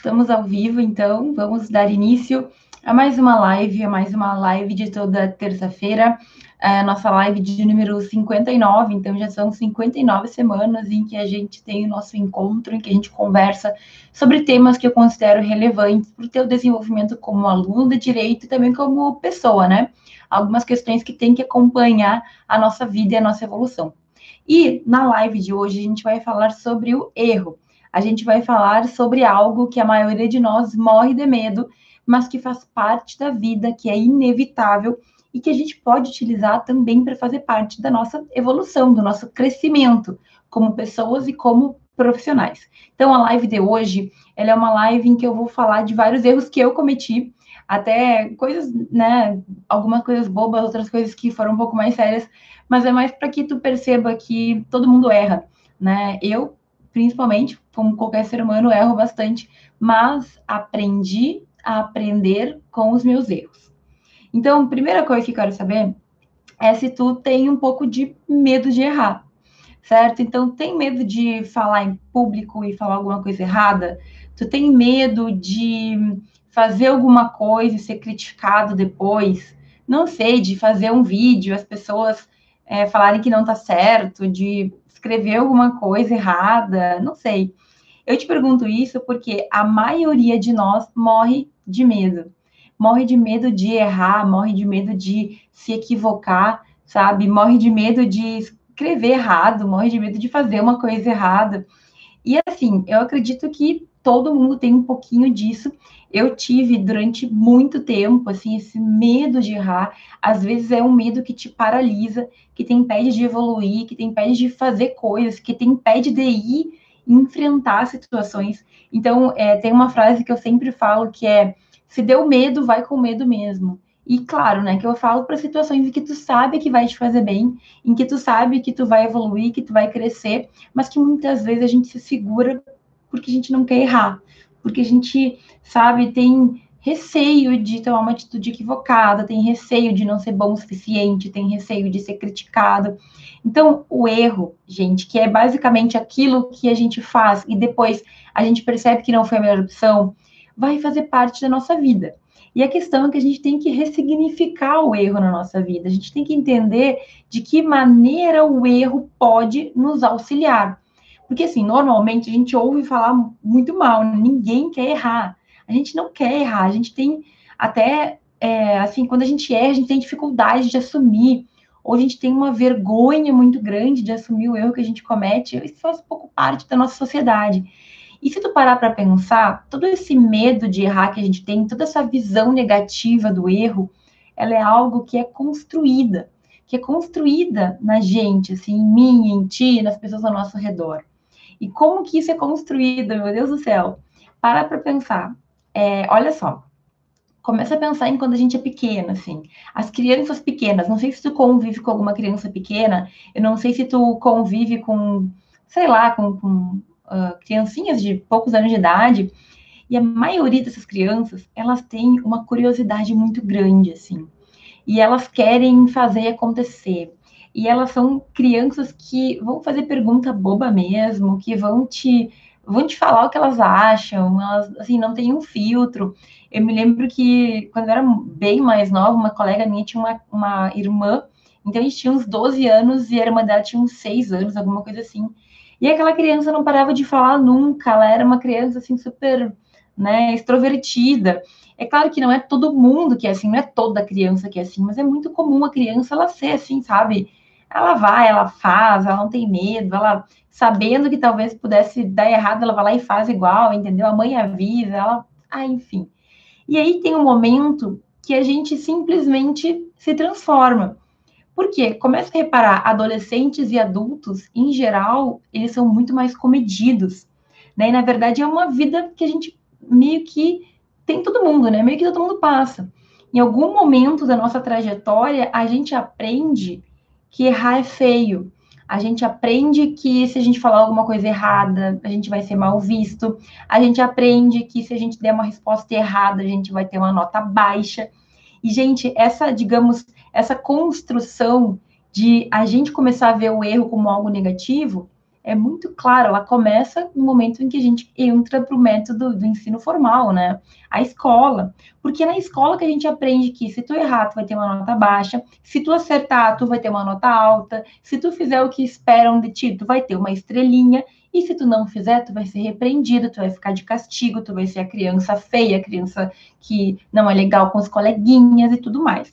Estamos ao vivo, então vamos dar início a mais uma live, a mais uma live de toda terça-feira, a nossa live de número 59, então já são 59 semanas em que a gente tem o nosso encontro, em que a gente conversa sobre temas que eu considero relevantes para o teu desenvolvimento como aluno de direito e também como pessoa, né? Algumas questões que tem que acompanhar a nossa vida e a nossa evolução. E na live de hoje a gente vai falar sobre o erro a gente vai falar sobre algo que a maioria de nós morre de medo, mas que faz parte da vida, que é inevitável e que a gente pode utilizar também para fazer parte da nossa evolução, do nosso crescimento como pessoas e como profissionais. Então, a live de hoje, ela é uma live em que eu vou falar de vários erros que eu cometi, até coisas, né, algumas coisas bobas, outras coisas que foram um pouco mais sérias, mas é mais para que tu perceba que todo mundo erra, né? Eu principalmente, como qualquer ser humano, erro bastante, mas aprendi a aprender com os meus erros. Então, primeira coisa que eu quero saber é se tu tem um pouco de medo de errar, certo? Então, tem medo de falar em público e falar alguma coisa errada? Tu tem medo de fazer alguma coisa e ser criticado depois? Não sei, de fazer um vídeo, as pessoas é, falarem que não tá certo, de escreveu alguma coisa errada, não sei. Eu te pergunto isso porque a maioria de nós morre de medo. Morre de medo de errar, morre de medo de se equivocar, sabe? Morre de medo de escrever errado, morre de medo de fazer uma coisa errada. E assim, eu acredito que todo mundo tem um pouquinho disso. Eu tive durante muito tempo, assim, esse medo de errar. Às vezes é um medo que te paralisa, que te impede de evoluir, que te impede de fazer coisas, que te impede de ir enfrentar situações. Então, é, tem uma frase que eu sempre falo que é: se deu medo, vai com medo mesmo. E claro, né, que eu falo para situações em que tu sabe que vai te fazer bem, em que tu sabe que tu vai evoluir, que tu vai crescer, mas que muitas vezes a gente se segura porque a gente não quer errar, porque a gente, sabe, tem receio de tomar uma atitude equivocada, tem receio de não ser bom o suficiente, tem receio de ser criticado. Então, o erro, gente, que é basicamente aquilo que a gente faz e depois a gente percebe que não foi a melhor opção, vai fazer parte da nossa vida. E a questão é que a gente tem que ressignificar o erro na nossa vida. A gente tem que entender de que maneira o erro pode nos auxiliar. Porque, assim, normalmente a gente ouve falar muito mal, ninguém quer errar. A gente não quer errar, a gente tem até, é, assim, quando a gente erra, a gente tem dificuldade de assumir, ou a gente tem uma vergonha muito grande de assumir o erro que a gente comete, isso faz pouco parte da nossa sociedade. E se tu parar para pensar, todo esse medo de errar que a gente tem, toda essa visão negativa do erro, ela é algo que é construída, que é construída na gente, assim, em mim, em ti, nas pessoas ao nosso redor. E como que isso é construído, meu Deus do céu? Para para pensar. É, olha só, começa a pensar em quando a gente é pequena, assim. As crianças pequenas, não sei se tu convive com alguma criança pequena, eu não sei se tu convive com, sei lá, com, com uh, criancinhas de poucos anos de idade, e a maioria dessas crianças, elas têm uma curiosidade muito grande, assim. E elas querem fazer acontecer e elas são crianças que vão fazer pergunta boba mesmo, que vão te vão te falar o que elas acham, elas assim não tem um filtro. Eu me lembro que quando eu era bem mais nova, uma colega minha tinha uma, uma irmã, então a gente tinha uns 12 anos e a irmã dela tinha uns 6 anos, alguma coisa assim. E aquela criança não parava de falar nunca, ela era uma criança assim super, né, extrovertida. É claro que não é todo mundo que é assim, não é toda criança que é assim, mas é muito comum a criança ela ser assim, sabe? Ela vai, ela faz, ela não tem medo, ela sabendo que talvez pudesse dar errado, ela vai lá e faz igual, entendeu? A mãe avisa, ela, ah, enfim. E aí tem um momento que a gente simplesmente se transforma. Por quê? Começa a reparar, adolescentes e adultos, em geral, eles são muito mais comedidos, né? E na verdade é uma vida que a gente meio que tem todo mundo, né? Meio que todo mundo passa. Em algum momento da nossa trajetória, a gente aprende que errar é feio. A gente aprende que se a gente falar alguma coisa errada, a gente vai ser mal visto. A gente aprende que se a gente der uma resposta errada, a gente vai ter uma nota baixa. E, gente, essa, digamos, essa construção de a gente começar a ver o erro como algo negativo, é muito claro, ela começa no momento em que a gente entra para o método do ensino formal, né? A escola. Porque é na escola que a gente aprende que se tu errar, tu vai ter uma nota baixa, se tu acertar, tu vai ter uma nota alta, se tu fizer o que esperam de ti, tu vai ter uma estrelinha, e se tu não fizer, tu vai ser repreendido, tu vai ficar de castigo, tu vai ser a criança feia, a criança que não é legal com os coleguinhas e tudo mais.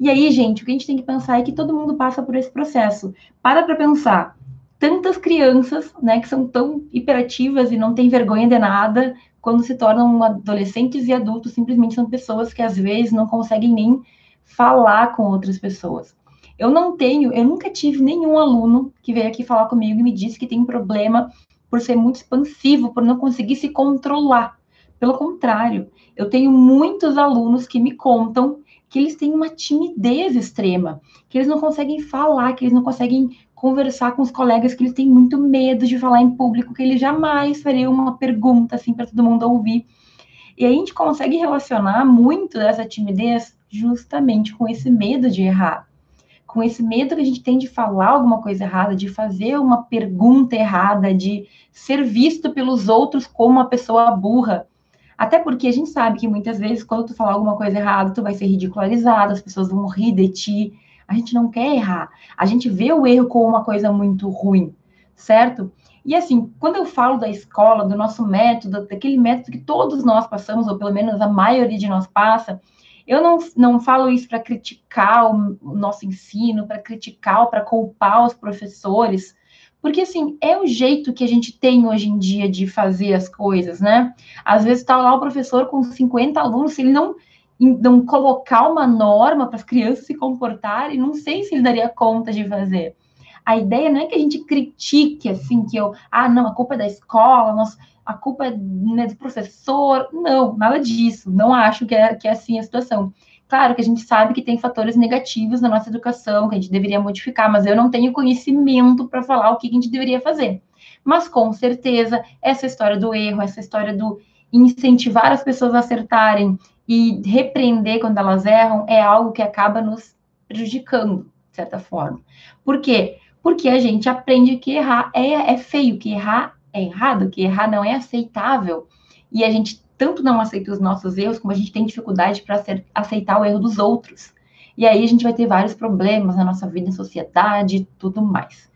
E aí, gente, o que a gente tem que pensar é que todo mundo passa por esse processo. Para para pensar tantas crianças, né, que são tão hiperativas e não têm vergonha de nada, quando se tornam adolescentes e adultos, simplesmente são pessoas que às vezes não conseguem nem falar com outras pessoas. Eu não tenho, eu nunca tive nenhum aluno que veio aqui falar comigo e me disse que tem problema por ser muito expansivo, por não conseguir se controlar. Pelo contrário, eu tenho muitos alunos que me contam que eles têm uma timidez extrema, que eles não conseguem falar, que eles não conseguem conversar com os colegas que eles têm muito medo de falar em público, que eles jamais fariam uma pergunta assim para todo mundo ouvir. E a gente consegue relacionar muito dessa timidez justamente com esse medo de errar. Com esse medo que a gente tem de falar alguma coisa errada, de fazer uma pergunta errada, de ser visto pelos outros como uma pessoa burra. Até porque a gente sabe que muitas vezes, quando tu falar alguma coisa errada, tu vai ser ridicularizado, as pessoas vão rir de ti. A gente não quer errar. A gente vê o erro como uma coisa muito ruim, certo? E assim, quando eu falo da escola, do nosso método, daquele método que todos nós passamos, ou pelo menos a maioria de nós passa, eu não, não falo isso para criticar o, nosso ensino, para criticar ou para culpar os professores, porque assim, é o jeito que a gente tem hoje em dia de fazer as coisas, né? Às vezes está lá o professor com 50 alunos, se ele não não colocar uma norma para as crianças se comportarem, não sei se ele daria conta de fazer. A ideia não é que a gente critique, assim, que eu, ah, não, a culpa é da escola, nossa, a culpa é né, do professor. Não, nada disso. Não acho que é, que é assim a situação. Claro que a gente sabe que tem fatores negativos na nossa educação, que a gente deveria modificar, mas eu não tenho conhecimento para falar o que a gente deveria fazer. Mas com certeza, essa história do erro, essa história do incentivar as pessoas a acertarem e repreender quando elas erram é algo que acaba nos prejudicando, de certa forma. Por quê? Porque a gente aprende que errar é, é feio, que errar é errado, que errar não é aceitável. E a gente tanto não aceita os nossos erros, como a gente tem dificuldade para aceitar o erro dos outros. E aí a gente vai ter vários problemas na nossa vida, em sociedade e tudo mais.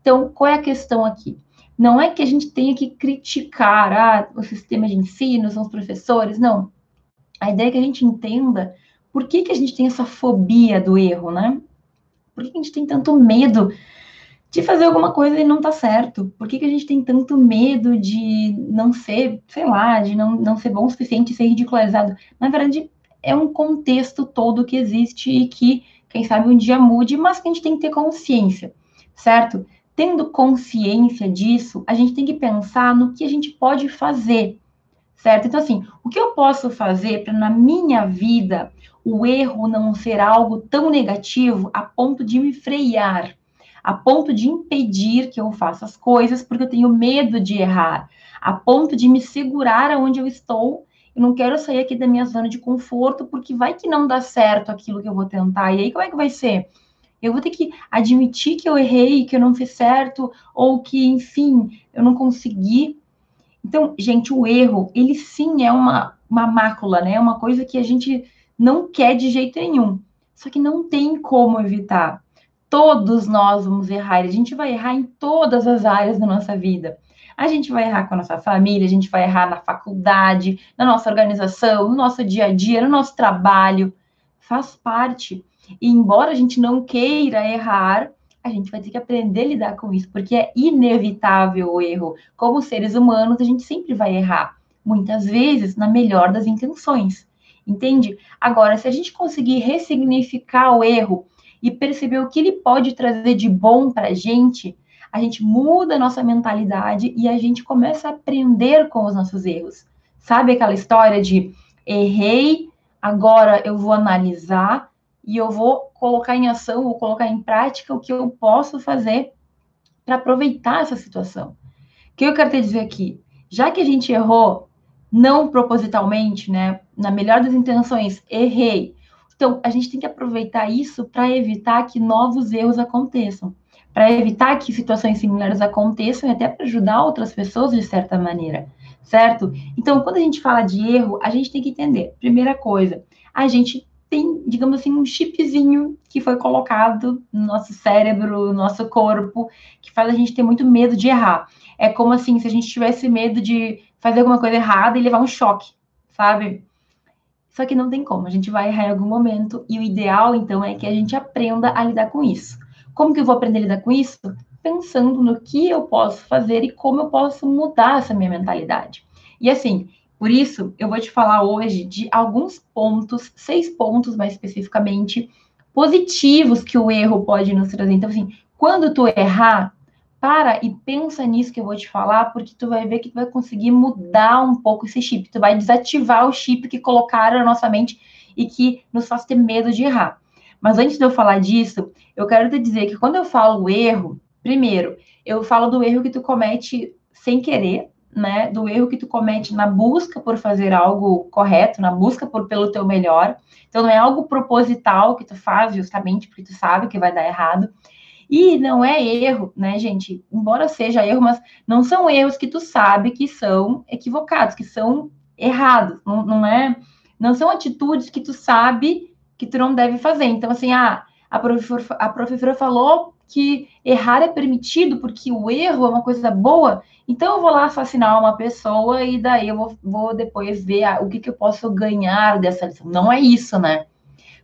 Então, qual é a questão aqui? Não é que a gente tenha que criticar ah, o sistema de ensino, os professores, não. A ideia é que a gente entenda por que, que a gente tem essa fobia do erro, né? Por que, que a gente tem tanto medo de fazer alguma coisa e não tá certo? Por que, que a gente tem tanto medo de não ser, sei lá, de não, não ser bom o suficiente, ser ridicularizado? Na verdade, é um contexto todo que existe e que, quem sabe, um dia mude, mas que a gente tem que ter consciência, certo? Tendo consciência disso, a gente tem que pensar no que a gente pode fazer certo? Então, assim, o que eu posso fazer para na minha vida o erro não ser algo tão negativo a ponto de me frear, a ponto de impedir que eu faça as coisas porque eu tenho medo de errar, a ponto de me segurar aonde eu estou. Eu não quero sair aqui da minha zona de conforto porque vai que não dá certo aquilo que eu vou tentar. E aí, como é que vai ser? Eu vou ter que admitir que eu errei, que eu não fiz certo, ou que, enfim, eu não consegui então, gente, o erro, ele sim é uma, uma mácula, né? É uma coisa que a gente não quer de jeito nenhum. Só que não tem como evitar. Todos nós vamos errar. A gente vai errar em todas as áreas da nossa vida. A gente vai errar com a nossa família, a gente vai errar na faculdade, na nossa organização, no nosso dia a dia, no nosso trabalho. Faz parte. E embora a gente não queira errar, a gente vai ter que aprender a lidar com isso, porque é inevitável o erro. Como seres humanos, a gente sempre vai errar, muitas vezes na melhor das intenções, entende? Agora, se a gente conseguir ressignificar o erro e perceber o que ele pode trazer de bom para a gente, a gente muda a nossa mentalidade e a gente começa a aprender com os nossos erros. Sabe aquela história de errei, agora eu vou analisar e eu vou colocar em ação, vou colocar em prática o que eu posso fazer para aproveitar essa situação. O que eu quero te dizer aqui? Já que a gente errou não propositalmente, né, na melhor das intenções, errei. Então, a gente tem que aproveitar isso para evitar que novos erros aconteçam. para evitar que situações similares aconteçam e até para ajudar outras pessoas de certa maneira, certo? Então, quando a gente fala de erro, a gente tem que entender, primeira coisa, a gente tem, digamos assim, um chipzinho que foi colocado no nosso cérebro, no nosso corpo, que faz a gente ter muito medo de errar. É como assim, se a gente tivesse medo de fazer alguma coisa errada e levar um choque, sabe? Só que não tem como, a gente vai errar em algum momento, e o ideal, então, é que a gente aprenda a lidar com isso. Como que eu vou aprender a lidar com isso? Pensando no que eu posso fazer e como eu posso mudar essa minha mentalidade. E assim, por isso, eu vou te falar hoje de alguns pontos, seis pontos mais especificamente, positivos que o erro pode nos trazer. Então, assim, quando tu errar, para e pensa nisso que eu vou te falar, porque tu vai ver que tu vai conseguir mudar um pouco esse chip. Tu vai desativar o chip que colocaram na nossa mente e que nos faz ter medo de errar. Mas antes de eu falar disso, eu quero te dizer que quando eu falo erro, primeiro, eu falo do erro que tu comete sem querer, né? Do erro que tu comete na busca por fazer algo correto, na busca por pelo teu melhor. Então não é algo proposital que tu faz justamente porque tu sabe que vai dar errado. E não é erro, né, gente? Embora seja erro, mas não são erros que tu sabe que são equivocados, que são errados. Não, não é, não são atitudes que tu sabe que tu não deve fazer. Então, assim, ah, a professora, a professora falou que errar é permitido porque o erro é uma coisa boa. Então, eu vou lá assassinar uma pessoa e daí eu vou, vou depois ver o que, que eu posso ganhar dessa lição. Não é isso, né?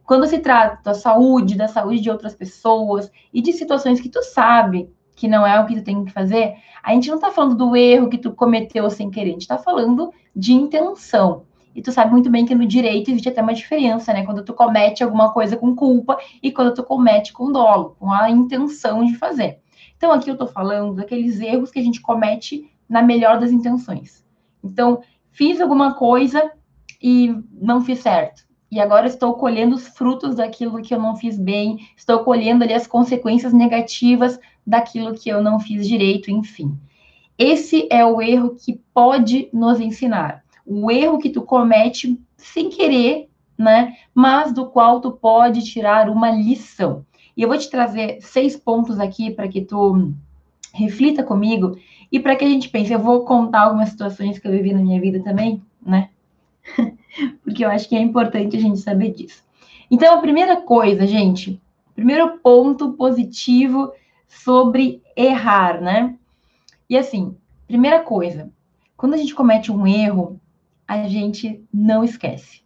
Quando se trata da saúde, da saúde de outras pessoas e de situações que tu sabe que não é o que tu tem que fazer, a gente não está falando do erro que tu cometeu sem querer, a gente está falando de intenção. E tu sabe muito bem que no direito existe até uma diferença, né? Quando tu comete alguma coisa com culpa e quando tu comete com dolo, com a intenção de fazer. Então, aqui eu estou falando daqueles erros que a gente comete na melhor das intenções. Então, fiz alguma coisa e não fiz certo e agora estou colhendo os frutos daquilo que eu não fiz bem, estou colhendo ali as consequências negativas daquilo que eu não fiz direito, enfim. Esse é o erro que pode nos ensinar. O erro que tu comete sem querer, né? Mas do qual tu pode tirar uma lição. E eu vou te trazer seis pontos aqui para que tu reflita comigo e para que a gente pense. Eu vou contar algumas situações que eu vivi na minha vida também, né? porque eu acho que é importante a gente saber disso. Então, a primeira coisa, gente, primeiro ponto positivo sobre errar, né? E assim, primeira coisa, quando a gente comete um erro, a gente não esquece.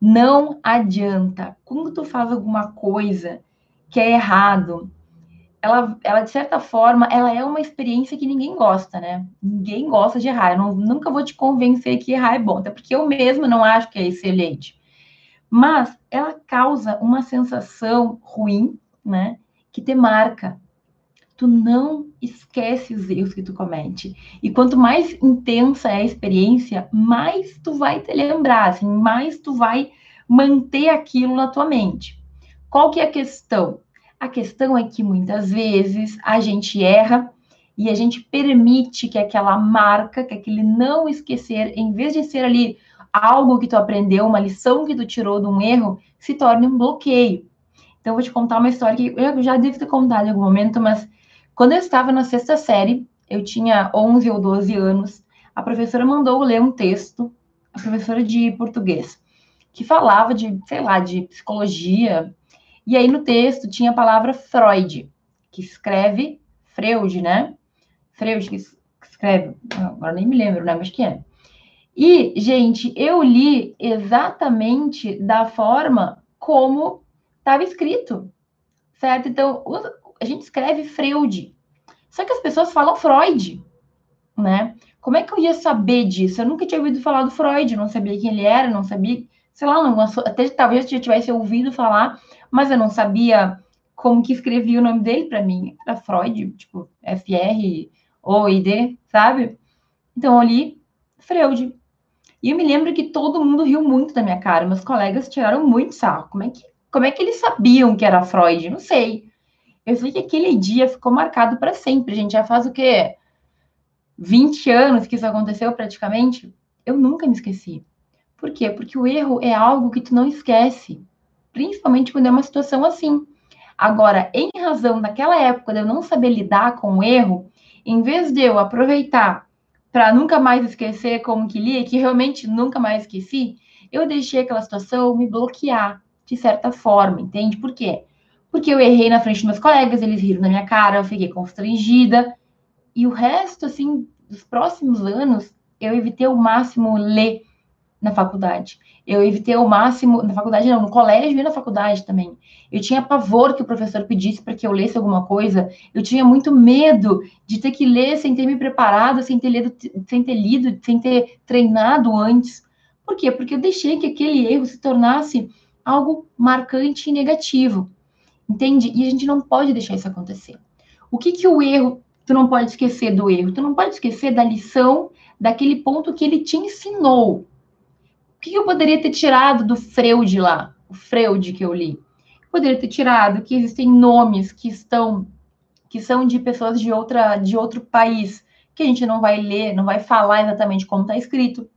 Não adianta. Quando tu faz alguma coisa que é errado, ela, ela, de certa forma, ela é uma experiência que ninguém gosta, né? Ninguém gosta de errar. Eu não, nunca vou te convencer que errar é bom, até porque eu mesma não acho que é excelente. Mas ela causa uma sensação ruim, né? Que te marca. Tu não esquece os erros que tu comete. E quanto mais intensa é a experiência, mais tu vai te lembrar, assim, mais tu vai manter aquilo na tua mente. Qual que é a questão? A questão é que muitas vezes a gente erra e a gente permite que aquela marca, que aquele não esquecer, em vez de ser ali algo que tu aprendeu, uma lição que tu tirou de um erro, se torne um bloqueio. Então, eu vou te contar uma história que eu já devo ter contado em algum momento, mas quando eu estava na sexta série, eu tinha 11 ou 12 anos, a professora mandou ler um texto, a professora de português, que falava de, sei lá, de psicologia, e aí no texto tinha a palavra Freud, que escreve Freud, né? Freud que escreve, agora nem me lembro, né? Mas que é. E, gente, eu li exatamente da forma como estava escrito, certo? Então, a gente escreve Freud. Só que as pessoas falam Freud, né? Como é que eu ia saber disso? Eu nunca tinha ouvido falar do Freud, não sabia quem ele era, não sabia, sei lá, não, até talvez eu tivesse ouvido falar, mas eu não sabia como que escrevia o nome dele para mim. Era Freud, tipo, F-R o I D, sabe? Então eu li Freud. E eu me lembro que todo mundo riu muito da minha cara, meus colegas tiraram muito sarro. Como é que, como é que eles sabiam que era Freud? Não sei. Eu sei que aquele dia ficou marcado para sempre. Gente já faz o quê? 20 anos que isso aconteceu praticamente. Eu nunca me esqueci. Por quê? Porque o erro é algo que tu não esquece principalmente quando é uma situação assim. Agora, em razão daquela época de eu não saber lidar com o erro, em vez de eu aproveitar para nunca mais esquecer como que li, que realmente nunca mais esqueci, eu deixei aquela situação me bloquear de certa forma, entende? Por quê? Porque eu errei na frente dos meus colegas, eles riram na minha cara, eu fiquei constrangida. E o resto, assim, dos próximos anos, eu evitei o máximo ler na faculdade. Eu evitei o máximo, na faculdade não, no colégio e na faculdade também. Eu tinha pavor que o professor pedisse para que eu lesse alguma coisa. Eu tinha muito medo de ter que ler sem ter me preparado, sem ter lido, sem ter lido, sem ter treinado antes. Por quê? Porque eu deixei que aquele erro se tornasse algo marcante e negativo. Entende? E a gente não pode deixar isso acontecer. O que que o erro, tu não pode esquecer do erro? Tu não pode esquecer da lição, daquele ponto que ele te ensinou que eu poderia ter tirado do Freud lá? O Freud que eu li. Poderia ter tirado que existem nomes que estão que são de pessoas de outra de outro país, que a gente não vai ler, não vai falar exatamente como está escrito.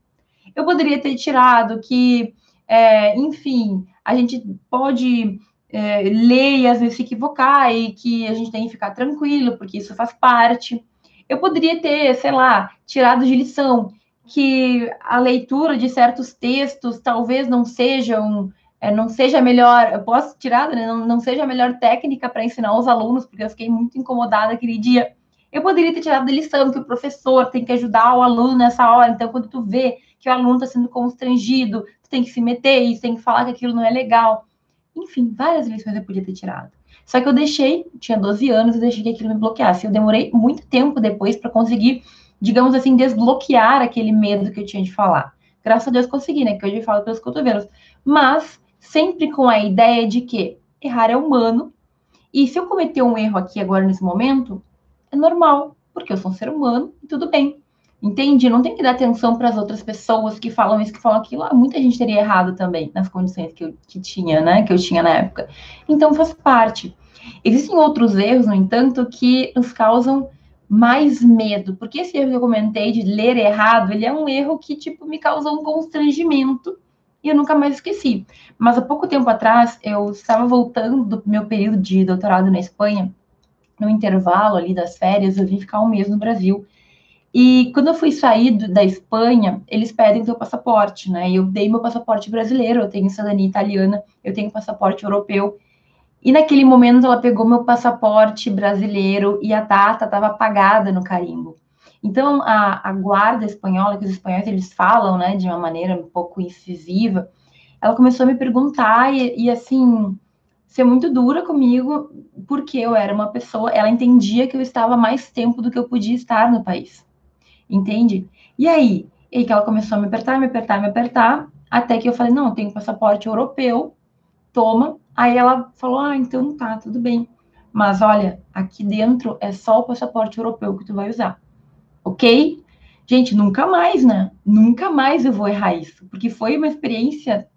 Eu poderia ter tirado que, é, enfim, a gente pode é, e às vezes se equivocar e que a gente tem que ficar tranquilo, porque isso faz parte. Eu poderia ter, sei lá, tirado de lição que a leitura de certos textos talvez não sejam é, não seja a melhor, eu posso tirar, né, não, não seja a melhor técnica para ensinar os alunos, porque eu fiquei muito incomodada aquele dia. Eu poderia ter tirado a lição que o professor tem que ajudar o aluno nessa hora. Então, quando tu vê que o aluno está sendo constrangido, tu tem que se meter e tem que falar que aquilo não é legal. Enfim, várias lições eu podia ter tirado. Só que eu deixei, tinha 12 anos, eu deixei que aquilo me bloqueasse. Eu demorei muito tempo depois para conseguir digamos assim, desbloquear aquele medo que eu tinha de falar. Graças a Deus consegui, né? Que hoje eu falo pelos cotovelos. Mas sempre com a ideia de que errar é humano. E se eu cometer um erro aqui agora nesse momento, é normal, porque eu sou um ser humano e tudo bem. Entende? Não tem que dar atenção para as outras pessoas que falam isso, que falam aquilo. Ah, muita gente teria errado também nas condições que eu que tinha, né? Que eu tinha na época. Então faz parte. Existem outros erros, no entanto, que nos causam mais medo, porque esse erro que eu comentei de ler errado, ele é um erro que, tipo, me causou um constrangimento e eu nunca mais esqueci. Mas há pouco tempo atrás, eu estava voltando do meu período de doutorado na Espanha, no intervalo ali das férias, eu vim ficar um mês no Brasil. E quando eu fui sair da Espanha, eles pedem teu passaporte, né? Eu dei meu passaporte brasileiro, eu tenho cidadania italiana, eu tenho passaporte europeu. E naquele momento ela pegou meu passaporte brasileiro e a data estava apagada no carimbo. Então a, a, guarda espanhola, que os espanhóis eles falam, né, de uma maneira um pouco incisiva, ela começou a me perguntar e, e assim ser muito dura comigo, porque eu era uma pessoa, ela entendia que eu estava mais tempo do que eu podia estar no país. Entende? E aí, e aí que ela começou a me apertar, me apertar, me apertar, até que eu falei: "Não, eu tenho passaporte europeu, toma, Aí ela falou: Ah, então tá, tudo bem. Mas olha, aqui dentro é só o passaporte europeu que tu vai usar. Ok? Gente, nunca mais, né? Nunca mais eu vou errar isso. Porque foi uma experiência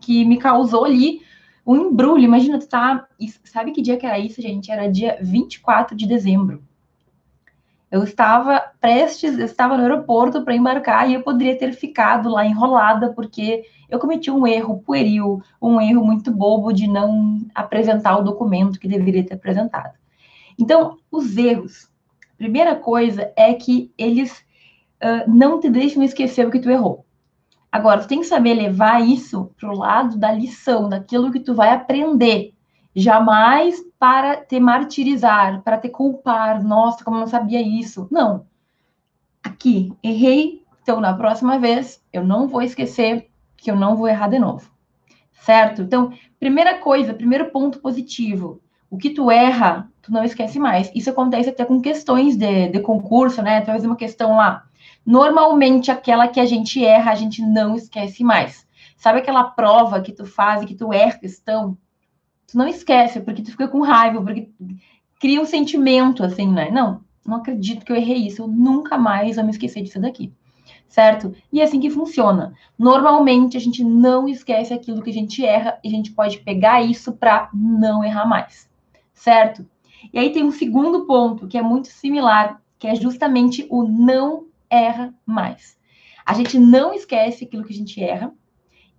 que me causou ali um embrulho. Imagina, tu tá. Sabe que dia que era isso, gente? Era dia 24 de dezembro. Eu estava prestes, eu estava no aeroporto para embarcar e eu poderia ter ficado lá enrolada, porque eu cometi um erro pueril, um erro muito bobo de não apresentar o documento que deveria ter apresentado. Então, os erros. Primeira coisa é que eles uh, não te deixam esquecer o que tu errou. Agora, tu tem que saber levar isso para o lado da lição, daquilo que tu vai aprender. Jamais para te martirizar, para te culpar. Nossa, como eu não sabia isso. Não. Aqui, errei. Então, na próxima vez, eu não vou esquecer que eu não vou errar de novo. Certo? Então, primeira coisa, primeiro ponto positivo. O que tu erra, tu não esquece mais. Isso acontece até com questões de, de concurso, né? Fazer uma questão lá. Normalmente, aquela que a gente erra, a gente não esquece mais. Sabe aquela prova que tu faz e que tu erra questão? Tu não esquece, porque tu fica com raiva, porque cria um sentimento, assim, né? Não, não acredito que eu errei isso. Eu nunca mais vou me esquecer disso daqui certo? E é assim que funciona. Normalmente a gente não esquece aquilo que a gente erra e a gente pode pegar isso para não errar mais, certo? E aí tem um segundo ponto que é muito similar, que é justamente o não erra mais. A gente não esquece aquilo que a gente erra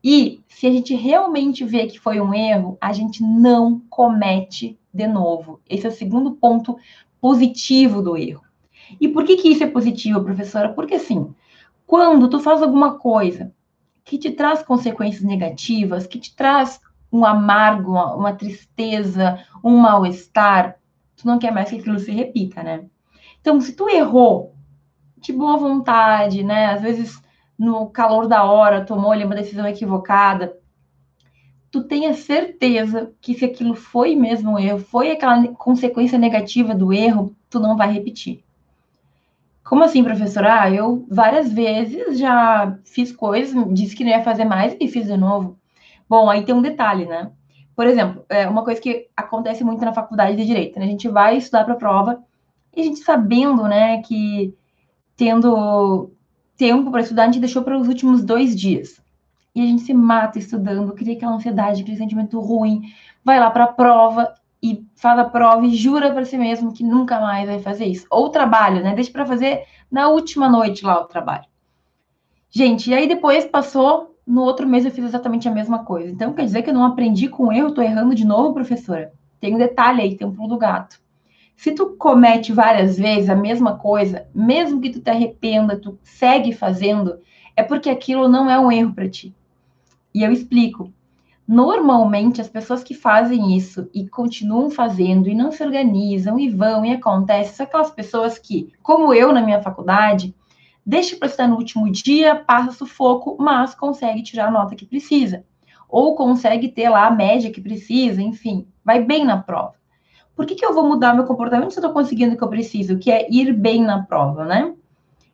E se a gente realmente vê que foi um erro, a gente não comete de novo. Esse é o segundo ponto positivo do erro. E por que, que isso é positivo, professora? Porque assim, quando tu faz alguma coisa que te traz consequências negativas, que te traz um amargo, uma, uma tristeza, um mal-estar, tu não quer mais que aquilo se repita, né? Então, se tu errou de boa vontade, né? Às vezes no calor da hora tomou ali uma decisão equivocada, tu tenha certeza que se aquilo foi mesmo um erro, foi aquela consequência negativa do erro, tu não vai repetir. Como assim, professora? Ah, eu várias vezes já fiz coisas, disse que não ia fazer mais e fiz de novo. Bom, aí tem um detalhe, né? Por exemplo, é uma coisa que acontece muito na faculdade de direito, né? A gente vai estudar para a prova e a gente sabendo, né, que tendo tempo para estudar, a gente deixou para os últimos dois dias. E a gente se mata estudando, cria aquela ansiedade, aquele sentimento ruim, vai lá para a prova e faz a prova e jura para si mesmo que nunca mais vai fazer isso. Ou trabalho, né? Deixa para fazer na última noite lá o trabalho. Gente, e aí depois passou, no outro mês eu fiz exatamente a mesma coisa. Então quer dizer que eu não aprendi com erro, tô errando de novo, professora? Tem um detalhe aí, tem um pulo do gato. Se tu comete várias vezes a mesma coisa, mesmo que tu te arrependa, tu segue fazendo, é porque aquilo não é um erro para ti. E eu explico. Normalmente, as pessoas que fazem isso e continuam fazendo e não se organizam e vão e acontece, são aquelas pessoas que, como eu na minha faculdade, deixa para estar no último dia, passa sufoco, mas consegue tirar a nota que precisa. Ou consegue ter lá a média que precisa, enfim, vai bem na prova. Por que, que eu vou mudar meu comportamento se eu estou conseguindo o que eu preciso, que é ir bem na prova, né?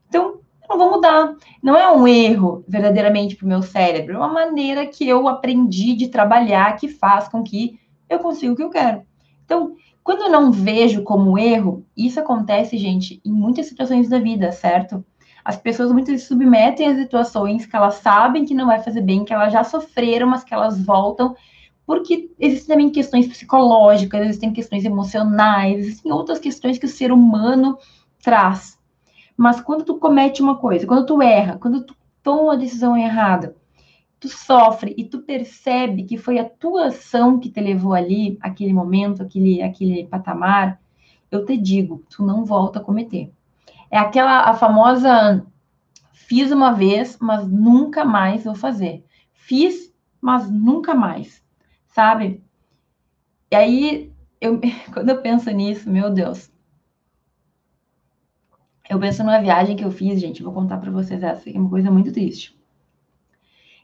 Então, não vou mudar. Não é um erro verdadeiramente para o meu cérebro, é uma maneira que eu aprendi de trabalhar que faz com que eu consiga o que eu quero. Então, quando eu não vejo como erro, isso acontece, gente, em muitas situações da vida, certo? As pessoas muitas vezes submetem a situações que elas sabem que não vai fazer bem, que elas já sofreram, mas que elas voltam, porque existem também questões psicológicas, existem questões emocionais, existem outras questões que o ser humano traz. Mas quando tu comete uma coisa, quando tu erra, quando tu toma uma decisão errada, tu sofre e tu percebe que foi a tua ação que te levou ali, aquele momento, aquele, aquele patamar, eu te digo, tu não volta a cometer. É aquela a famosa fiz uma vez, mas nunca mais vou fazer. Fiz, mas nunca mais, sabe? E aí, eu, quando eu penso nisso, meu Deus, eu penso numa viagem que eu fiz, gente, vou contar para vocês essa, que é uma coisa muito triste.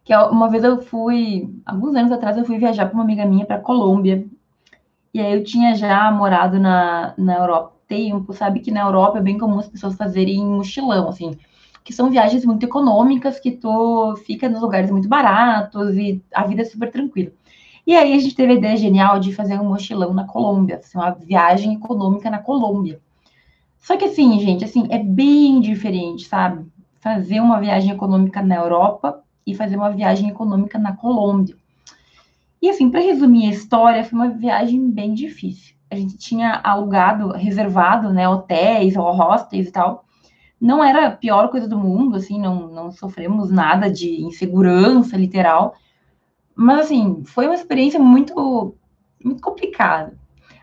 Que uma vez eu fui, alguns anos atrás, eu fui viajar com uma amiga minha para Colômbia. E aí eu tinha já morado na, na Europa tempo, sabe que na Europa é bem comum as pessoas fazerem mochilão, assim, que são viagens muito econômicas, que tu fica nos lugares muito baratos e a vida é super tranquila. E aí a gente teve a ideia genial de fazer um mochilão na Colômbia, assim, uma viagem econômica na Colômbia. Só que assim, gente, assim, é bem diferente, sabe? Fazer uma viagem econômica na Europa e fazer uma viagem econômica na Colômbia. E assim, para resumir a história, foi uma viagem bem difícil. A gente tinha alugado, reservado, né, hotéis ou hostels e tal. Não era a pior coisa do mundo, assim, não, não sofremos nada de insegurança literal. Mas assim, foi uma experiência muito muito complicada.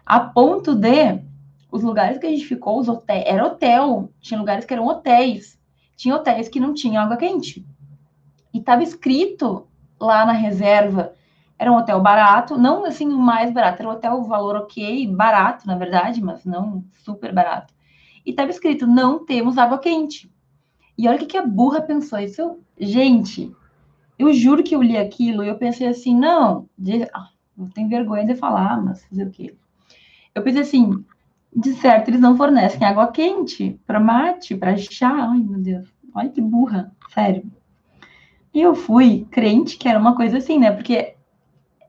A ponto de os lugares que a gente ficou, os hotéis, era hotel, tinha lugares que eram hotéis, tinha hotéis que não tinham água quente. E estava escrito lá na reserva, era um hotel barato, não assim o mais barato, era um hotel valor ok, barato, na verdade, mas não super barato. E estava escrito, não temos água quente. E olha o que, que a burra pensou. Isso, gente, eu juro que eu li aquilo e eu pensei assim, não, de, ah, eu tenho vergonha de falar, mas fazer o quê? Eu pensei assim, de certo, eles não fornecem água quente para mate, para chá. Ai, meu Deus, olha que burra, sério. E eu fui crente que era uma coisa assim, né? Porque,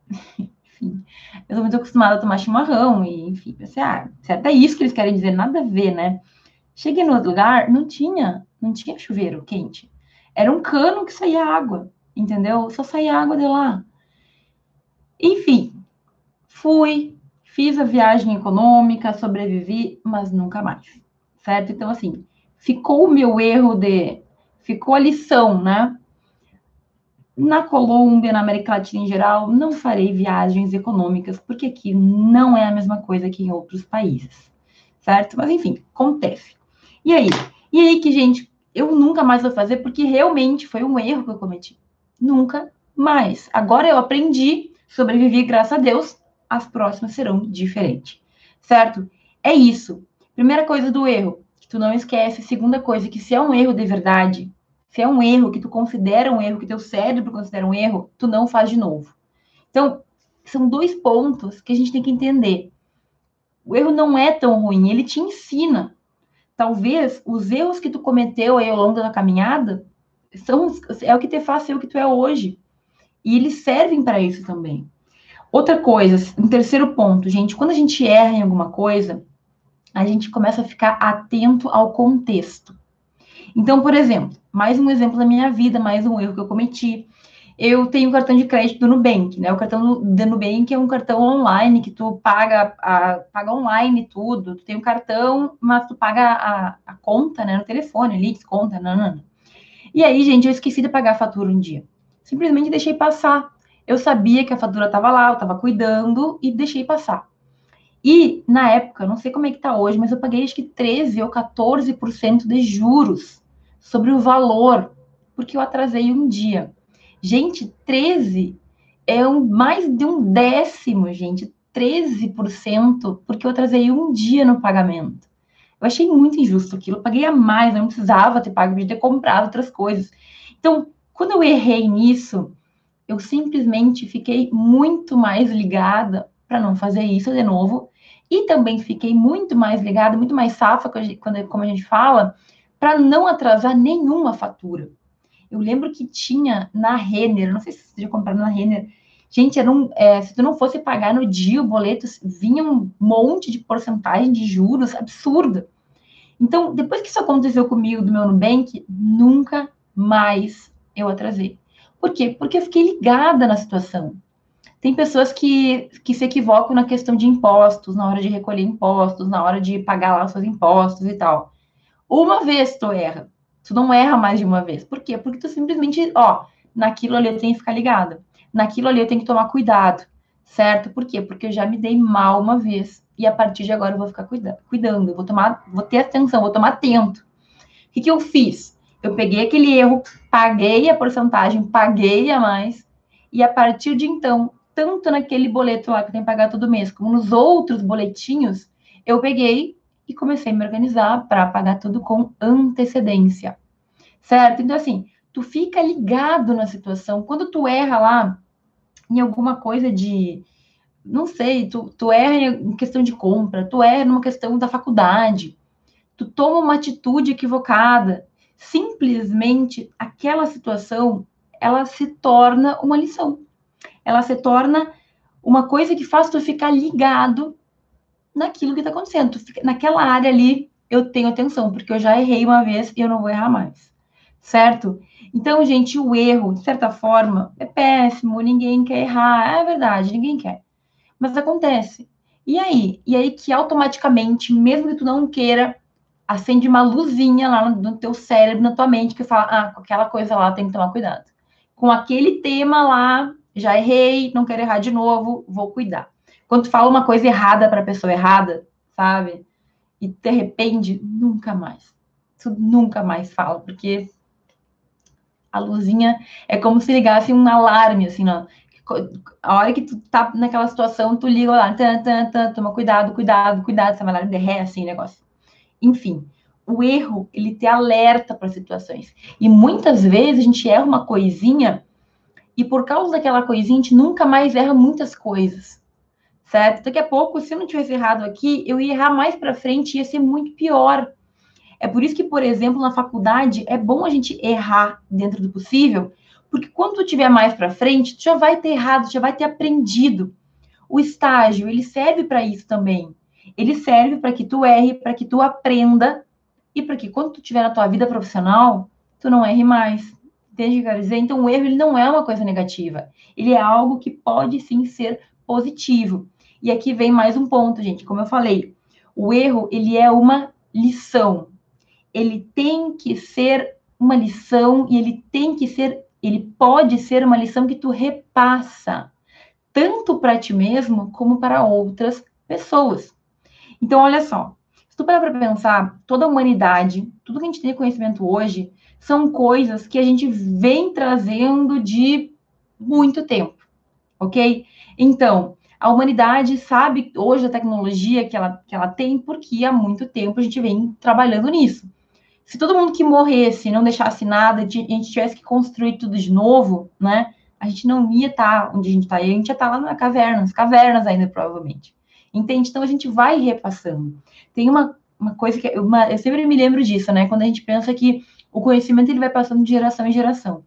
enfim, eu sou muito acostumada a tomar chimarrão, e, enfim, pensei, ah, se é isso que eles querem dizer, nada a ver, né? Cheguei no outro lugar, não tinha, não tinha chuveiro quente. Era um cano que saía água, entendeu? Só saía água de lá. Enfim, fui, Fiz a viagem econômica, sobrevivi, mas nunca mais. Certo? Então, assim, ficou o meu erro de. Ficou a lição, né? na Colômbia, na América Latina em geral, não farei viagens econômicas, porque aqui não é a mesma coisa que em outros países, certo? Mas enfim, acontece. E aí? E aí que, gente, eu nunca mais vou fazer, porque realmente foi um erro que eu cometi. Nunca mais. Agora eu aprendi, sobrevivi, graças a Deus, as próximas serão diferentes, certo? É isso. Primeira coisa do erro, que tu não esquece. Segunda coisa, que se é um erro de verdade, se é um erro que tu considera um erro, que teu cérebro considera um erro, tu não faz de novo. Então, são dois pontos que a gente tem que entender. O erro não é tão ruim, ele te ensina. Talvez os erros que tu cometeu aí ao longo da caminhada são é o que te faz ser o que tu é hoje. E eles servem para isso também. Outra coisa, um terceiro ponto, gente, quando a gente erra em alguma coisa, a gente começa a ficar atento ao contexto. Então, por exemplo, mais um exemplo da minha vida, mais um erro que eu cometi. Eu tenho um cartão de crédito do Nubank, né? O cartão do Nubank é um cartão online que tu paga, a, paga online tudo. Tu tem um cartão, mas tu paga a, a conta, né? No telefone ali, desconta, não, não, não. E aí, gente, eu esqueci de pagar a fatura um dia. Simplesmente deixei passar. Eu sabia que a fatura estava lá, eu estava cuidando e deixei passar. E, na época, não sei como é que tá hoje, mas eu paguei acho que 13 ou 14% de juros sobre o valor, porque eu atrasei um dia. Gente, 13 é um, mais de um décimo, gente. 13%, porque eu atrasei um dia no pagamento. Eu achei muito injusto aquilo. Eu paguei a mais, eu não precisava ter pago, de ter comprado outras coisas. Então, quando eu errei nisso, eu simplesmente fiquei muito mais ligada para não fazer isso de novo. E também fiquei muito mais ligada, muito mais safa, quando, como a gente fala, para não atrasar nenhuma fatura. Eu lembro que tinha na Renner, não sei se você já comprou na Renner, gente, é, se tu não fosse pagar no dia o boleto, vinha um monte de porcentagem de juros absurda. Então, depois que isso aconteceu comigo do meu Nubank, nunca mais eu atrasei. Por quê? Porque eu fiquei ligada na situação. Tem pessoas que, que se equivocam na questão de impostos, na hora de recolher impostos, na hora de pagar lá os seus impostos e tal. Uma vez tu erra. Tu não erra mais de uma vez. Por quê? Porque tu simplesmente, ó, naquilo ali eu tenho que ficar ligada. Naquilo ali eu tenho que tomar cuidado. Certo? Por quê? Porque eu já me dei mal uma vez. E a partir de agora eu vou ficar cuida cuidando. vou tomar, vou ter atenção, vou tomar atento. O que, que eu fiz? Eu peguei aquele erro, paguei a porcentagem, paguei a mais. E a partir de então, tanto naquele boleto lá que eu tenho que pagar todo mês, como nos outros boletinhos, eu peguei e comecei a me organizar para pagar tudo com antecedência. Certo? Então, assim, tu fica ligado na situação. Quando tu erra lá em alguma coisa de. Não sei, tu, tu erra em questão de compra, tu erra numa questão da faculdade, tu toma uma atitude equivocada, simplesmente aquela situação ela se torna uma lição. Ela se torna uma coisa que faz tu ficar ligado naquilo que está acontecendo. naquela área ali, eu tenho atenção, porque eu já errei uma vez e eu não vou errar mais. Certo? Então, gente, o erro, de certa forma, é péssimo, ninguém quer errar. É verdade, ninguém quer. Mas acontece. E aí? E aí que automaticamente, mesmo que tu não queira, acende uma luzinha lá no, teu cérebro, na tua mente, que fala, ah, com aquela coisa lá tem que tomar cuidado. Com aquele tema lá, já errei, não quero errar de novo, vou cuidar. Quando tu fala uma coisa errada para a pessoa errada, sabe? E te arrepende, nunca mais. Tu nunca mais fala, porque a luzinha é como se ligasse um alarme, assim, ó. A hora que tu tá naquela situação, tu liga lá, tan, tan, tan, toma cuidado, cuidado, cuidado, essa alarme de ré, assim, negócio. Enfim, o erro, ele te alerta para situações. E muitas vezes a gente erra uma coisinha e por causa daquela coisinha a gente nunca mais erra muitas coisas certo? Daqui a pouco, se eu não tivesse errado aqui, eu ia errar mais para frente, ia ser muito pior. É por isso que, por exemplo, na faculdade é bom a gente errar dentro do possível, porque quando tu tiver mais para frente, tu já vai ter errado, já vai ter aprendido. O estágio, ele serve para isso também. Ele serve para que tu erre, para que tu aprenda e para que quando tu tiver na tua vida profissional, tu não erre mais. Entende o que eu quero dizer? Então, o erro ele não é uma coisa negativa. Ele é algo que pode sim ser positivo. E aqui vem mais um ponto, gente. Como eu falei, o erro ele é uma lição. Ele tem que ser uma lição e ele tem que ser ele pode ser uma lição que tu repassa, tanto para ti mesmo como para outras pessoas. Então, olha só, se tu parar para pensar, toda a humanidade, tudo que a gente tem de conhecimento hoje, são coisas que a gente vem trazendo de muito tempo, ok? Então, a humanidade sabe hoje a tecnologia que ela, que ela tem, porque há muito tempo a gente vem trabalhando nisso. Se todo mundo que morresse não deixasse nada, a gente tivesse que construir tudo de novo, né? A gente não ia estar tá onde a gente está, a gente ia estar tá lá na caverna, nas cavernas ainda, provavelmente. Entende? Então a gente vai repassando. Tem uma, uma coisa que uma, eu sempre me lembro disso, né? Quando a gente pensa que o conhecimento ele vai passando de geração em geração.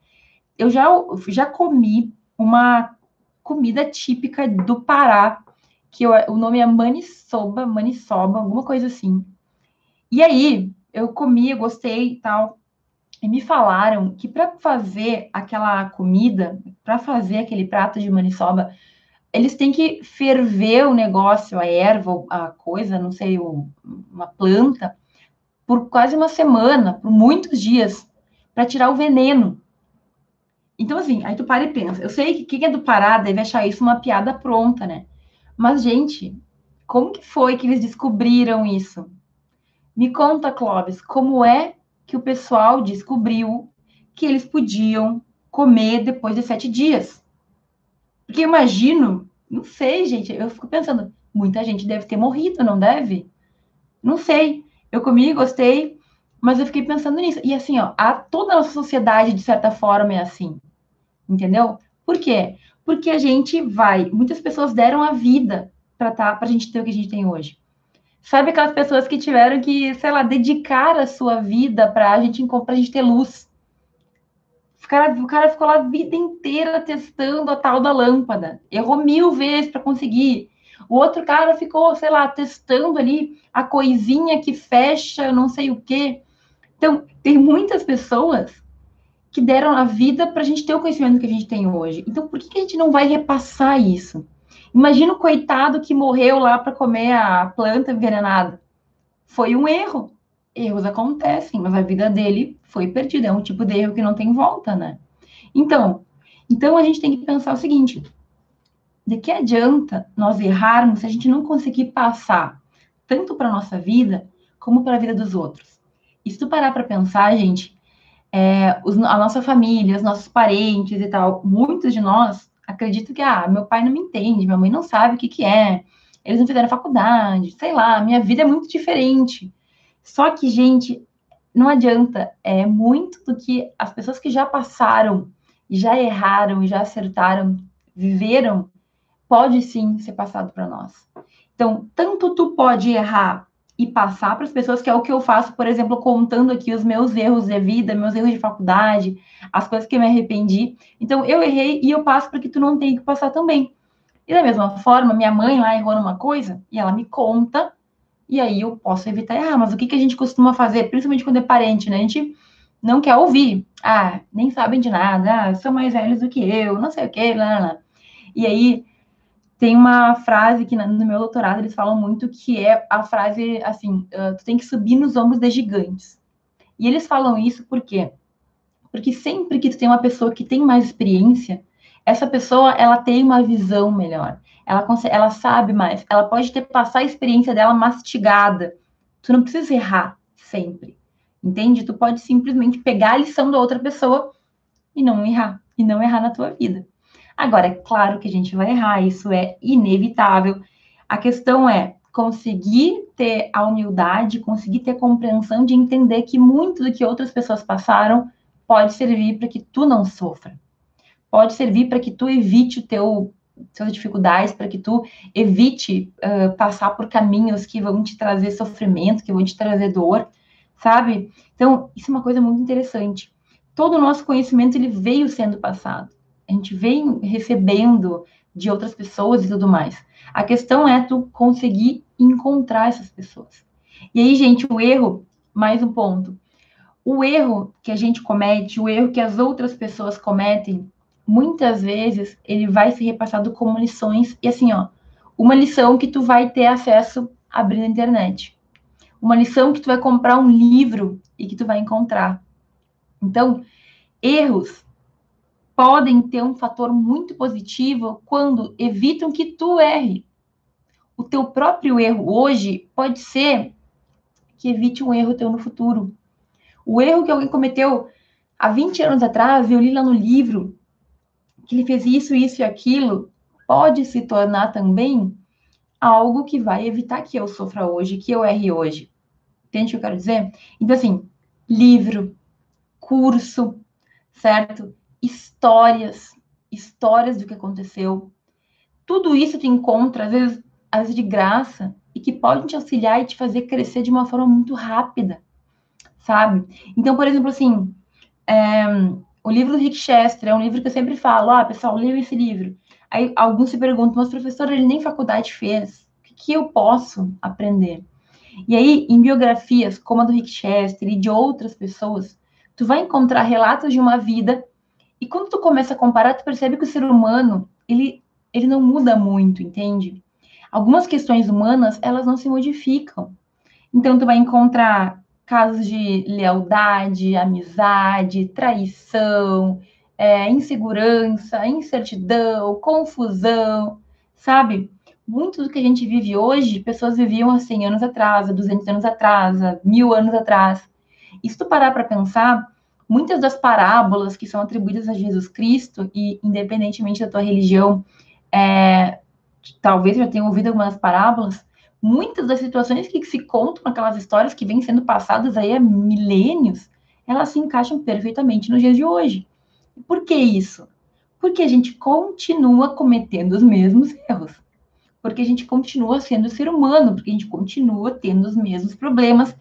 Eu já, já comi uma comida típica do Pará, que eu, o nome é manisoba, manisoba, alguma coisa assim. E aí, eu comi, eu gostei e tal. E me falaram que para fazer aquela comida, para fazer aquele prato de maniçoba, eles têm que ferver o negócio, a erva, a coisa, não sei, uma planta, por quase uma semana, por muitos dias, para tirar o veneno. Então, assim, aí tu para e pensa. Eu sei que quem é do Pará deve achar isso uma piada pronta, né? Mas, gente, como que foi que eles descobriram isso? Me conta, Clóvis, como é que o pessoal descobriu que eles podiam comer depois de sete dias? Porque imagino, não sei, gente, eu fico pensando, muita gente deve ter morrido, não deve? Não sei. Eu comi, gostei, mas eu fiquei pensando nisso. E assim, ó, a, toda a nossa sociedade, de certa forma, é assim entendeu? Por quê? Porque a gente vai, muitas pessoas deram a vida para tá, a gente ter o que a gente tem hoje. Sabe aquelas pessoas que tiveram que, sei lá, dedicar a sua vida para a gente, pra gente ter luz? O cara, o cara ficou lá a vida inteira testando a tal da lâmpada. Errou mil vezes para conseguir. O outro cara ficou, sei lá, testando ali a coisinha que fecha, não sei o quê. Então, tem muitas pessoas que deram a vida para a gente ter o conhecimento que a gente tem hoje. Então, por que, que a gente não vai repassar isso? Imagina o coitado que morreu lá para comer a planta envenenada. Foi um erro. Erros acontecem, mas a vida dele foi perdida. É um tipo de erro que não tem volta, né? Então, então a gente tem que pensar o seguinte: de que adianta nós errarmos se a gente não conseguir passar tanto para nossa vida como para a vida dos outros? E se tu parar para pensar, gente, é, os, a nossa família, os nossos parentes e tal, muitos de nós acreditam que, ah, meu pai não me entende, minha mãe não sabe o que, que é, eles não fizeram faculdade, sei lá, minha vida é muito diferente. Só que, gente, não adianta, é muito do que as pessoas que já passaram, já erraram, já acertaram, viveram, pode sim ser passado para nós. Então, tanto tu pode errar e passar para as pessoas, que é o que eu faço, por exemplo, contando aqui os meus erros de vida, meus erros de faculdade, as coisas que eu me arrependi. Então, eu errei e eu passo para que tu não tenha que passar também. E da mesma forma, minha mãe lá errou numa coisa e ela me conta, e aí eu posso evitar errar. Mas o que, que a gente costuma fazer, principalmente quando é parente, né? A gente não quer ouvir. Ah, nem sabem de nada, ah, são mais velhos do que eu, não sei o quê, lá, lá. E aí tem uma frase que no meu doutorado eles falam muito que é a frase assim: uh, tu tem que subir nos ombros de gigantes. E eles falam isso por quê? Porque sempre que tu tem uma pessoa que tem mais experiência, essa pessoa ela tem uma visão melhor. Ela, consegue, ela sabe mais. Ela pode ter passar a experiência dela mastigada. Tu não precisa errar sempre. Entende? Tu pode simplesmente pegar a lição da outra pessoa e não errar. E não errar na tua vida. Agora, é claro que a gente vai errar, isso é inevitável. A questão é conseguir ter a humildade, conseguir ter a compreensão de entender que muito do que outras pessoas passaram pode servir para que tu não sofra. Pode servir para que tu evite o teu suas dificuldades, para que tu evite uh, passar por caminhos que vão te trazer sofrimento, que vão te trazer dor, sabe? Então, isso é uma coisa muito interessante. Todo o nosso conhecimento ele veio sendo passado a gente vem recebendo de outras pessoas e tudo mais. A questão é tu conseguir encontrar essas pessoas. E aí, gente, o erro, mais um ponto. O erro que a gente comete, o erro que as outras pessoas cometem, muitas vezes ele vai ser repassado como lições. E assim, ó, uma lição que tu vai ter acesso abrindo a internet. Uma lição que tu vai comprar um livro e que tu vai encontrar. Então, erros podem ter um fator muito positivo quando evitam que tu erre. O teu próprio erro hoje pode ser que evite um erro teu no futuro. O erro que alguém cometeu há 20 anos atrás, eu li lá no livro que ele fez isso, isso e aquilo, pode se tornar também algo que vai evitar que eu sofra hoje, que eu erre hoje. Entende o que eu quero dizer? Então, assim, livro, curso, certo? Histórias, histórias do que aconteceu. Tudo isso tu encontra, às vezes, às vezes de graça, e que pode te auxiliar e te fazer crescer de uma forma muito rápida, sabe? Então, por exemplo, assim, é, o livro do Rick Chester é um livro que eu sempre falo, ah, pessoal, leiam esse livro. Aí alguns se perguntam, mas professor, ele nem faculdade fez, o que, que eu posso aprender? E aí, em biografias como a do Rick Chester e de outras pessoas, tu vai encontrar relatos de uma vida e quando tu começa a comparar, tu percebe que o ser humano, ele, ele não muda muito, entende? Algumas questões humanas, elas não se modificam. Então, tu vai encontrar casos de lealdade, amizade, traição, é, insegurança, incertidão, confusão, sabe? Muito do que a gente vive hoje, pessoas viviam há 100 anos atrás, há 200 anos atrás, há mil anos atrás. E se tu parar para pensar, muitas das parábolas que são atribuídas a Jesus Cristo, e independentemente da tua religião, é, talvez já tenha ouvido algumas parábolas, muitas das situações que se contam naquelas histórias que vêm sendo passadas aí há milênios, elas se encaixam perfeitamente nos dias de hoje. Por que isso? Porque a gente continua cometendo os mesmos erros. Porque a gente continua sendo ser humano, porque a gente continua tendo os mesmos problemas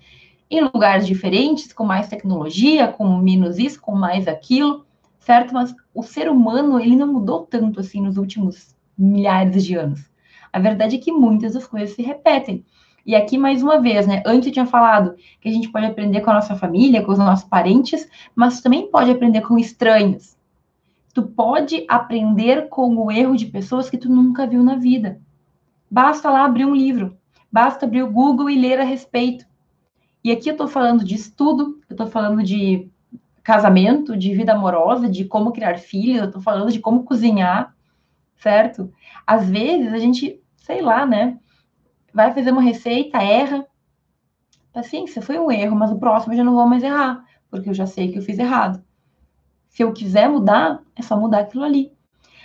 em lugares diferentes, com mais tecnologia, com menos isso, com mais aquilo, certo? Mas o ser humano, ele não mudou tanto assim nos últimos milhares de anos. A verdade é que muitas das coisas se repetem. E aqui, mais uma vez, né? Antes eu tinha falado que a gente pode aprender com a nossa família, com os nossos parentes, mas também pode aprender com estranhos. Tu pode aprender com o erro de pessoas que tu nunca viu na vida. Basta lá abrir um livro, basta abrir o Google e ler a respeito. E aqui eu estou falando de estudo, eu estou falando de casamento, de vida amorosa, de como criar filhos, eu estou falando de como cozinhar, certo? Às vezes a gente, sei lá, né? Vai fazer uma receita, erra. Paciência, foi um erro, mas o próximo eu já não vou mais errar, porque eu já sei que eu fiz errado. Se eu quiser mudar, é só mudar aquilo ali.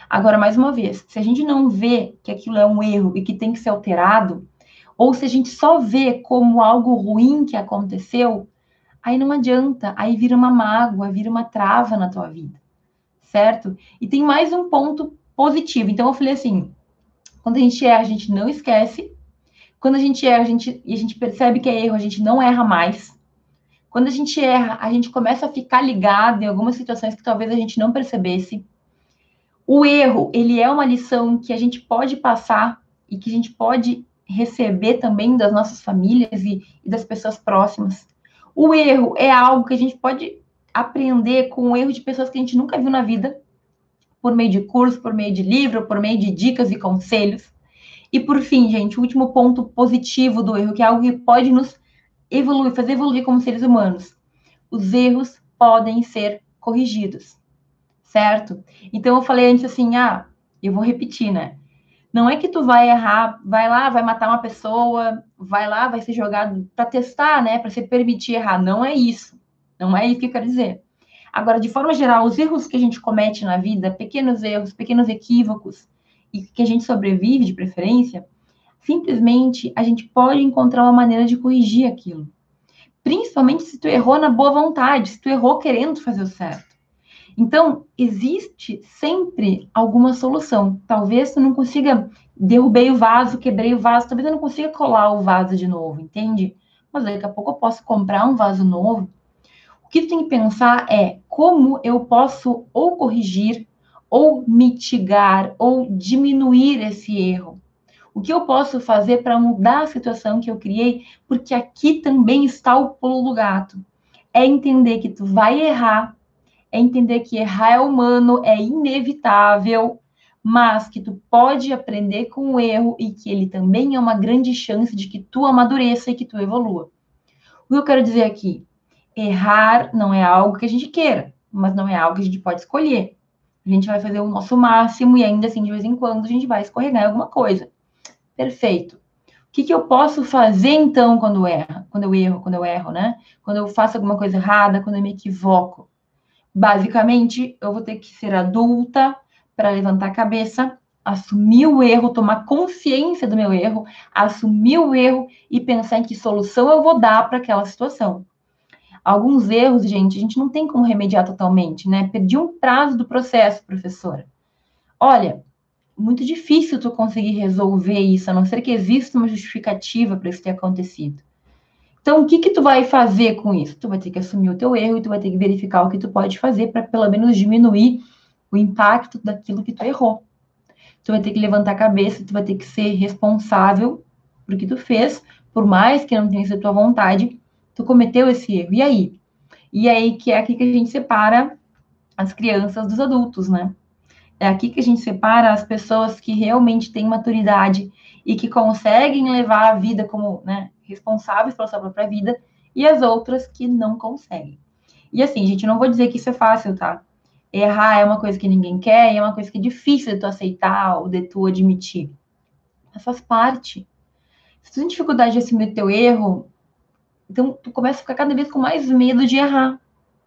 Agora, mais uma vez, se a gente não vê que aquilo é um erro e que tem que ser alterado, ou se a gente só vê como algo ruim que aconteceu, aí não adianta, aí vira uma mágoa, vira uma trava na tua vida, certo? E tem mais um ponto positivo. Então eu falei assim, quando a gente erra, a gente não esquece. Quando a gente erra, a gente, e a gente percebe que é erro, a gente não erra mais. Quando a gente erra, a gente começa a ficar ligado em algumas situações que talvez a gente não percebesse. O erro, ele é uma lição que a gente pode passar e que a gente pode receber também das nossas famílias e, e das pessoas próximas. O erro é algo que a gente pode aprender com o erro de pessoas que a gente nunca viu na vida, por meio de curso, por meio de livro, por meio de dicas e conselhos. E por fim, gente, o último ponto positivo do erro, que é algo que pode nos evoluir, fazer evoluir como seres humanos. Os erros podem ser corrigidos, certo? Então eu falei antes assim, ah, eu vou repetir, né? Não é que tu vai errar, vai lá, vai matar uma pessoa, vai lá, vai ser jogado para testar, né, para se permitir errar. Não é isso. Não é isso que eu quero dizer. Agora, de forma geral, os erros que a gente comete na vida, pequenos erros, pequenos equívocos, e que a gente sobrevive de preferência, simplesmente a gente pode encontrar uma maneira de corrigir aquilo. Principalmente se tu errou na boa vontade, se tu errou querendo fazer o certo. Então, existe sempre alguma solução. Talvez tu não consiga, derrubei o vaso, quebrei o vaso, talvez eu não consiga colar o vaso de novo, entende? Mas daqui a pouco eu posso comprar um vaso novo. O que tu tem que pensar é como eu posso ou corrigir, ou mitigar, ou diminuir esse erro. O que eu posso fazer para mudar a situação que eu criei? Porque aqui também está o pulo do gato. É entender que tu vai errar, é entender que errar é humano, é inevitável, mas que tu pode aprender com o erro e que ele também é uma grande chance de que tu amadureça e que tu evolua. O que eu quero dizer aqui? Errar não é algo que a gente queira, mas não é algo que a gente pode escolher. A gente vai fazer o nosso máximo e ainda assim, de vez em quando, a gente vai escorregar em alguma coisa. Perfeito. O que, que eu posso fazer então quando erro? Quando eu erro, quando eu erro, né? Quando eu faço alguma coisa errada, quando eu me equivoco. Basicamente, eu vou ter que ser adulta para levantar a cabeça, assumir o erro, tomar consciência do meu erro, assumir o erro e pensar em que solução eu vou dar para aquela situação. Alguns erros, gente, a gente não tem como remediar totalmente, né? Perdi um prazo do processo, professora. Olha, muito difícil tu conseguir resolver isso, a não ser que exista uma justificativa para isso ter acontecido. Então, o que que tu vai fazer com isso? Tu vai ter que assumir o teu erro e tu vai ter que verificar o que tu pode fazer para pelo menos diminuir o impacto daquilo que tu errou. Tu vai ter que levantar a cabeça, tu vai ter que ser responsável por que tu fez, por mais que não tenha sido tua vontade, tu cometeu esse erro. E aí? E aí que é aqui que a gente separa as crianças dos adultos, né? É aqui que a gente separa as pessoas que realmente têm maturidade e que conseguem levar a vida como né, responsáveis pela sua própria vida e as outras que não conseguem. E assim, gente, não vou dizer que isso é fácil, tá? Errar é uma coisa que ninguém quer e é uma coisa que é difícil de tu aceitar ou de tu admitir. Mas faz parte. Se tu tem dificuldade de assumir teu erro, então, tu começa a ficar cada vez com mais medo de errar,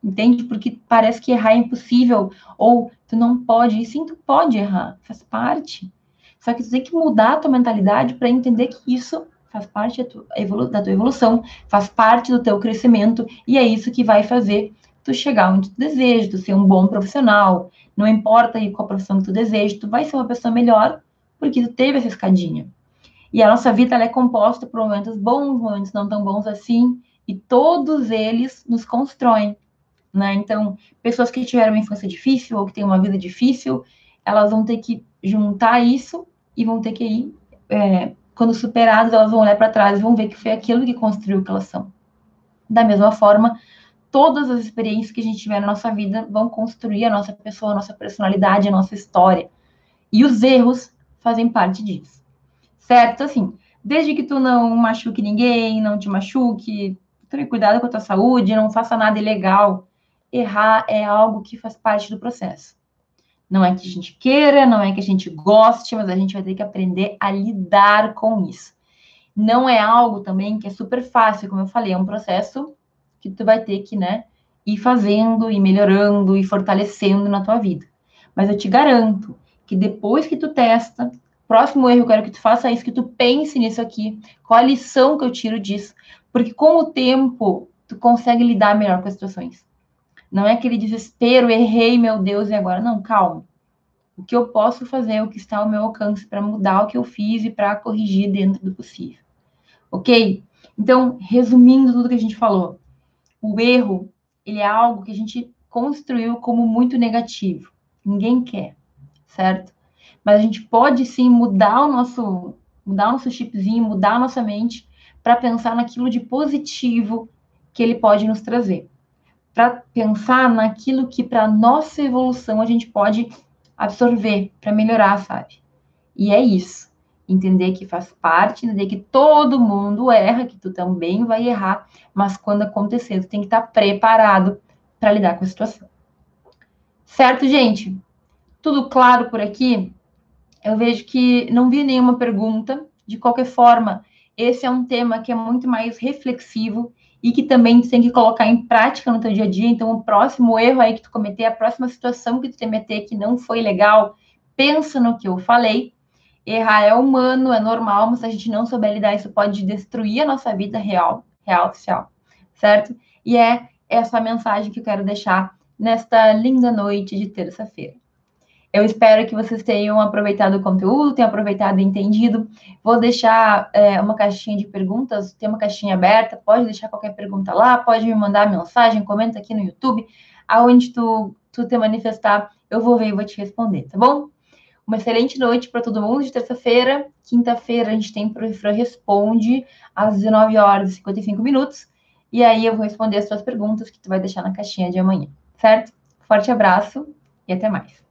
entende? Porque parece que errar é impossível, ou tu não pode, e sim, tu pode errar, faz parte. Só que tu tem que mudar a tua mentalidade para entender que isso faz parte da tua, evolução, faz parte do teu crescimento, e é isso que vai fazer tu chegar onde tu deseja, tu ser um bom profissional, não importa qual profissão que tu deseja, tu vai ser uma pessoa melhor porque tu teve essa escadinha. E a nossa vida é composta por momentos bons, momentos não tão bons assim, e todos eles nos constroem. Né? Então, pessoas que tiveram uma infância difícil ou que têm uma vida difícil, elas vão ter que juntar isso e vão ter que ir, é, quando superadas, elas vão olhar para trás e vão ver que foi aquilo que construiu o que elas são. Da mesma forma, todas as experiências que a gente tiver na nossa vida vão construir a nossa pessoa, a nossa personalidade, a nossa história. E os erros fazem parte disso certo? Assim, desde que tu não machuque ninguém, não te machuque, tome cuidado com a tua saúde, não faça nada ilegal. Errar é algo que faz parte do processo. Não é que a gente queira, não é que a gente goste, mas a gente vai ter que aprender a lidar com isso. Não é algo também que é super fácil, como eu falei, é um processo que tu vai ter que, né, ir fazendo e melhorando e fortalecendo na tua vida. Mas eu te garanto que depois que tu testa, Próximo erro, eu quero que tu faça isso, que tu pense nisso aqui. Qual a lição que eu tiro disso? Porque com o tempo, tu consegue lidar melhor com as situações. Não é aquele desespero, errei, meu Deus, e agora? Não, calma. O que eu posso fazer, o que está ao meu alcance para mudar o que eu fiz e para corrigir dentro do possível. Ok? Então, resumindo tudo que a gente falou, o erro, ele é algo que a gente construiu como muito negativo. Ninguém quer, certo? mas a gente pode sim mudar o nosso, mudar o nosso chipzinho, mudar a nossa mente para pensar naquilo de positivo que ele pode nos trazer. Para pensar naquilo que para nossa evolução a gente pode absorver para melhorar, sabe? E é isso. Entender que faz parte, entender que todo mundo erra, que tu também vai errar, mas quando acontecer, tu tem que estar tá preparado para lidar com a situação. Certo, gente? Tudo claro por aqui? eu vejo que não vi nenhuma pergunta. De qualquer forma, esse é um tema que é muito mais reflexivo e que também tu tem que colocar em prática no teu dia a dia. Então, o próximo erro aí que tu cometer, a próxima situação que tu te meter que não foi legal, pensa no que eu falei. Errar é humano, é normal, mas se a gente não souber lidar, isso pode destruir a nossa vida real, real oficial, certo? E é essa mensagem que eu quero deixar nesta linda noite de terça-feira. Eu espero que vocês tenham aproveitado o conteúdo, tenham aproveitado e entendido. Vou deixar é, uma caixinha de perguntas, tem uma caixinha aberta, pode deixar qualquer pergunta lá, pode me mandar mensagem, comenta aqui no YouTube, aonde tu, tu te manifestar, eu vou ver e vou te responder, tá bom? Uma excelente noite para todo mundo de terça-feira. Quinta-feira a gente tem Professor Responde às 19 horas e 55 minutos. E aí eu vou responder as suas perguntas que tu vai deixar na caixinha de amanhã, certo? Forte abraço e até mais.